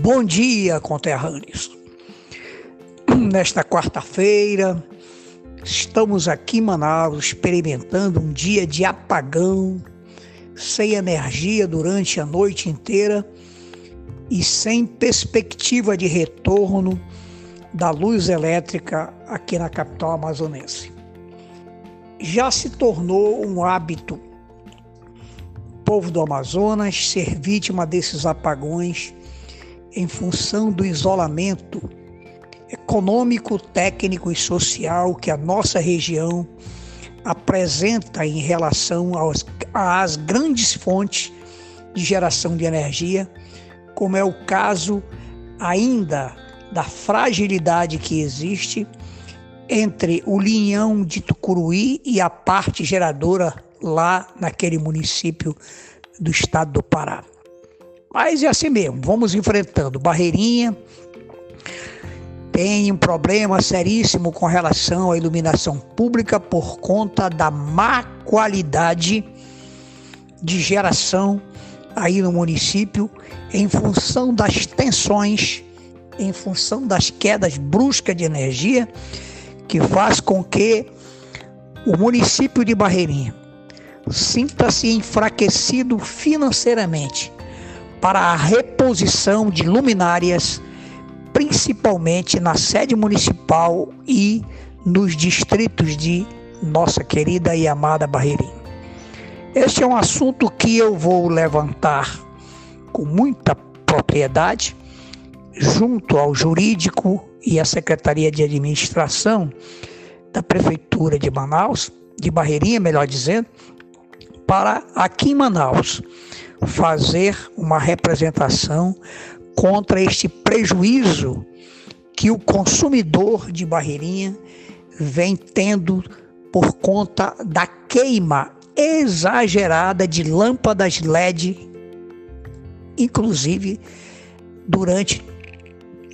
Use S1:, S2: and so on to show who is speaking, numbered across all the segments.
S1: Bom dia, conterrâneos. Nesta quarta-feira, estamos aqui em Manaus experimentando um dia de apagão, sem energia durante a noite inteira e sem perspectiva de retorno da luz elétrica aqui na capital amazonense. Já se tornou um hábito o povo do Amazonas ser vítima desses apagões em função do isolamento econômico, técnico e social que a nossa região apresenta em relação aos, às grandes fontes de geração de energia, como é o caso ainda da fragilidade que existe entre o linhão de Tucuruí e a parte geradora lá naquele município do estado do Pará. Mas é assim mesmo, vamos enfrentando. Barreirinha tem um problema seríssimo com relação à iluminação pública por conta da má qualidade de geração aí no município em função das tensões, em função das quedas bruscas de energia, que faz com que o município de Barreirinha sinta-se enfraquecido financeiramente para a reposição de luminárias, principalmente na sede municipal e nos distritos de nossa querida e amada Barreirinha. Este é um assunto que eu vou levantar com muita propriedade junto ao jurídico e à Secretaria de Administração da Prefeitura de Manaus, de Barreirinha, melhor dizendo, para aqui em Manaus fazer uma representação contra este prejuízo que o consumidor de Barreirinha vem tendo por conta da queima exagerada de lâmpadas LED, inclusive durante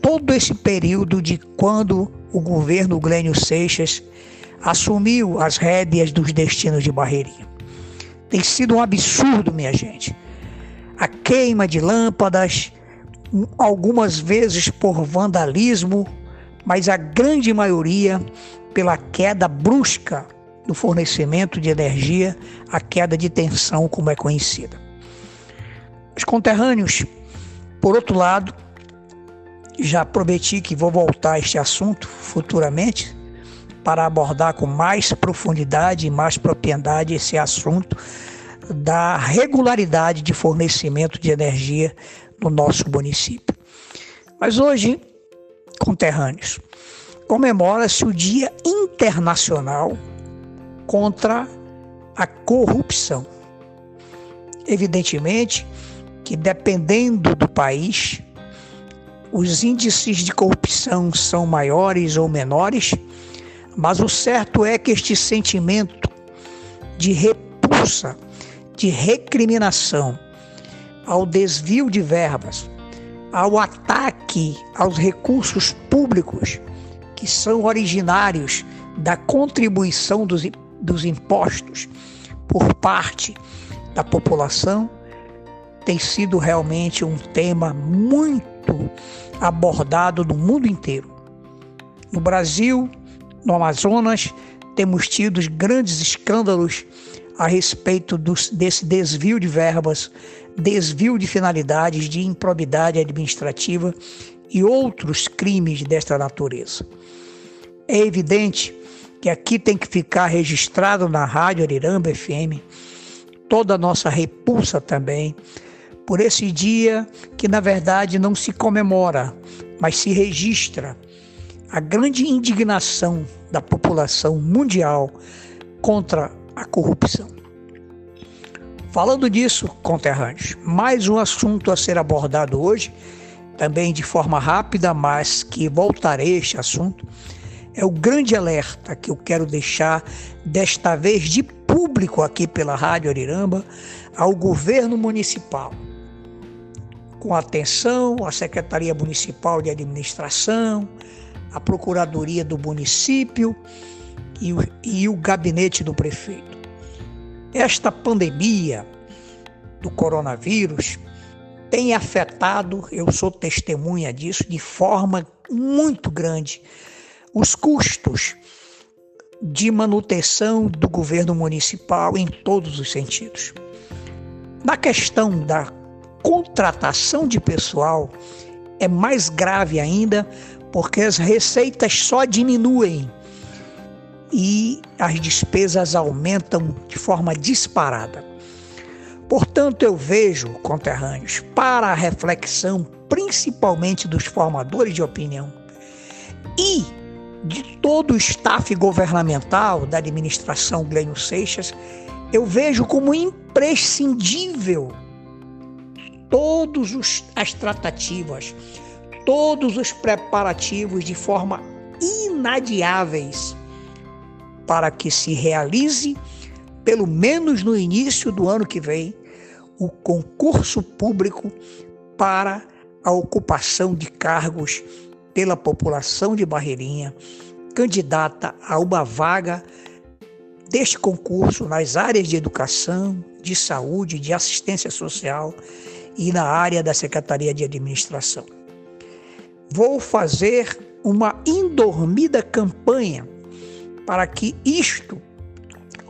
S1: todo esse período de quando o governo Glênio Seixas assumiu as rédeas dos destinos de Barreirinha. Tem sido um absurdo, minha gente a queima de lâmpadas, algumas vezes por vandalismo, mas a grande maioria pela queda brusca do fornecimento de energia, a queda de tensão, como é conhecida. Os conterrâneos, por outro lado, já prometi que vou voltar a este assunto futuramente para abordar com mais profundidade e mais propriedade esse assunto da regularidade de fornecimento de energia no nosso município. Mas hoje, conterrâneos, comemora-se o Dia Internacional contra a Corrupção. Evidentemente que, dependendo do país, os índices de corrupção são maiores ou menores, mas o certo é que este sentimento de repulsa de recriminação, ao desvio de verbas, ao ataque aos recursos públicos que são originários da contribuição dos, dos impostos por parte da população, tem sido realmente um tema muito abordado no mundo inteiro. No Brasil, no Amazonas, temos tido grandes escândalos a respeito dos, desse desvio de verbas, desvio de finalidades, de improbidade administrativa e outros crimes desta natureza. É evidente que aqui tem que ficar registrado na Rádio Ariramba FM toda a nossa repulsa também por esse dia que na verdade não se comemora, mas se registra a grande indignação da população mundial contra a corrupção. Falando disso, conterrâneos, mais um assunto a ser abordado hoje, também de forma rápida, mas que voltarei a este assunto, é o grande alerta que eu quero deixar, desta vez de público aqui pela Rádio Ariramba, ao governo municipal. Com atenção à Secretaria Municipal de Administração, à Procuradoria do Município e o, e o gabinete do prefeito. Esta pandemia do coronavírus tem afetado, eu sou testemunha disso, de forma muito grande, os custos de manutenção do governo municipal em todos os sentidos. Na questão da contratação de pessoal, é mais grave ainda porque as receitas só diminuem e as despesas aumentam de forma disparada. Portanto, eu vejo, conterrâneos, para a reflexão, principalmente dos formadores de opinião e de todo o staff governamental da administração Glênio Seixas, eu vejo como imprescindível todas as tratativas, todos os preparativos de forma inadiáveis para que se realize, pelo menos no início do ano que vem, o concurso público para a ocupação de cargos pela população de Barreirinha, candidata a uma vaga deste concurso nas áreas de educação, de saúde, de assistência social e na área da Secretaria de Administração. Vou fazer uma indormida campanha para que isto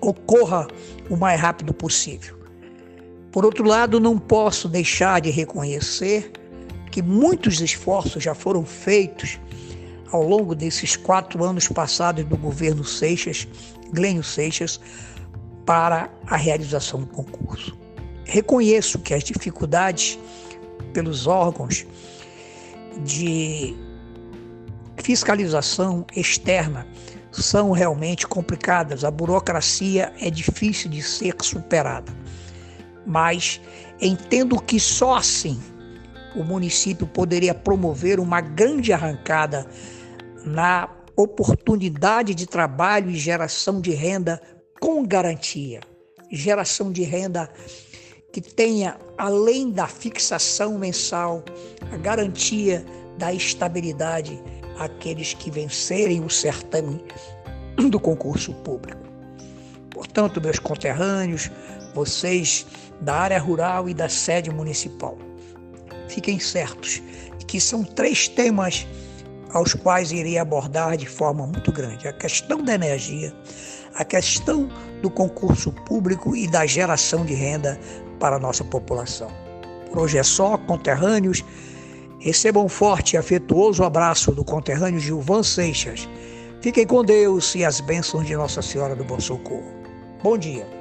S1: ocorra o mais rápido possível. Por outro lado, não posso deixar de reconhecer que muitos esforços já foram feitos ao longo desses quatro anos passados do governo Seixas, Glênio Seixas, para a realização do concurso. Reconheço que as dificuldades pelos órgãos de fiscalização externa são realmente complicadas, a burocracia é difícil de ser superada. Mas entendo que só assim o município poderia promover uma grande arrancada na oportunidade de trabalho e geração de renda com garantia. Geração de renda que tenha, além da fixação mensal, a garantia da estabilidade àqueles que vencerem o certame do concurso público. Portanto, meus conterrâneos, vocês da área rural e da sede municipal, fiquem certos que são três temas aos quais irei abordar de forma muito grande: a questão da energia, a questão do concurso público e da geração de renda para a nossa população. Por hoje é só, conterrâneos. Recebam um forte e afetuoso abraço do conterrâneo Gilvan Seixas. Fiquem com Deus e as bênçãos de Nossa Senhora do Bom Socorro. Bom dia.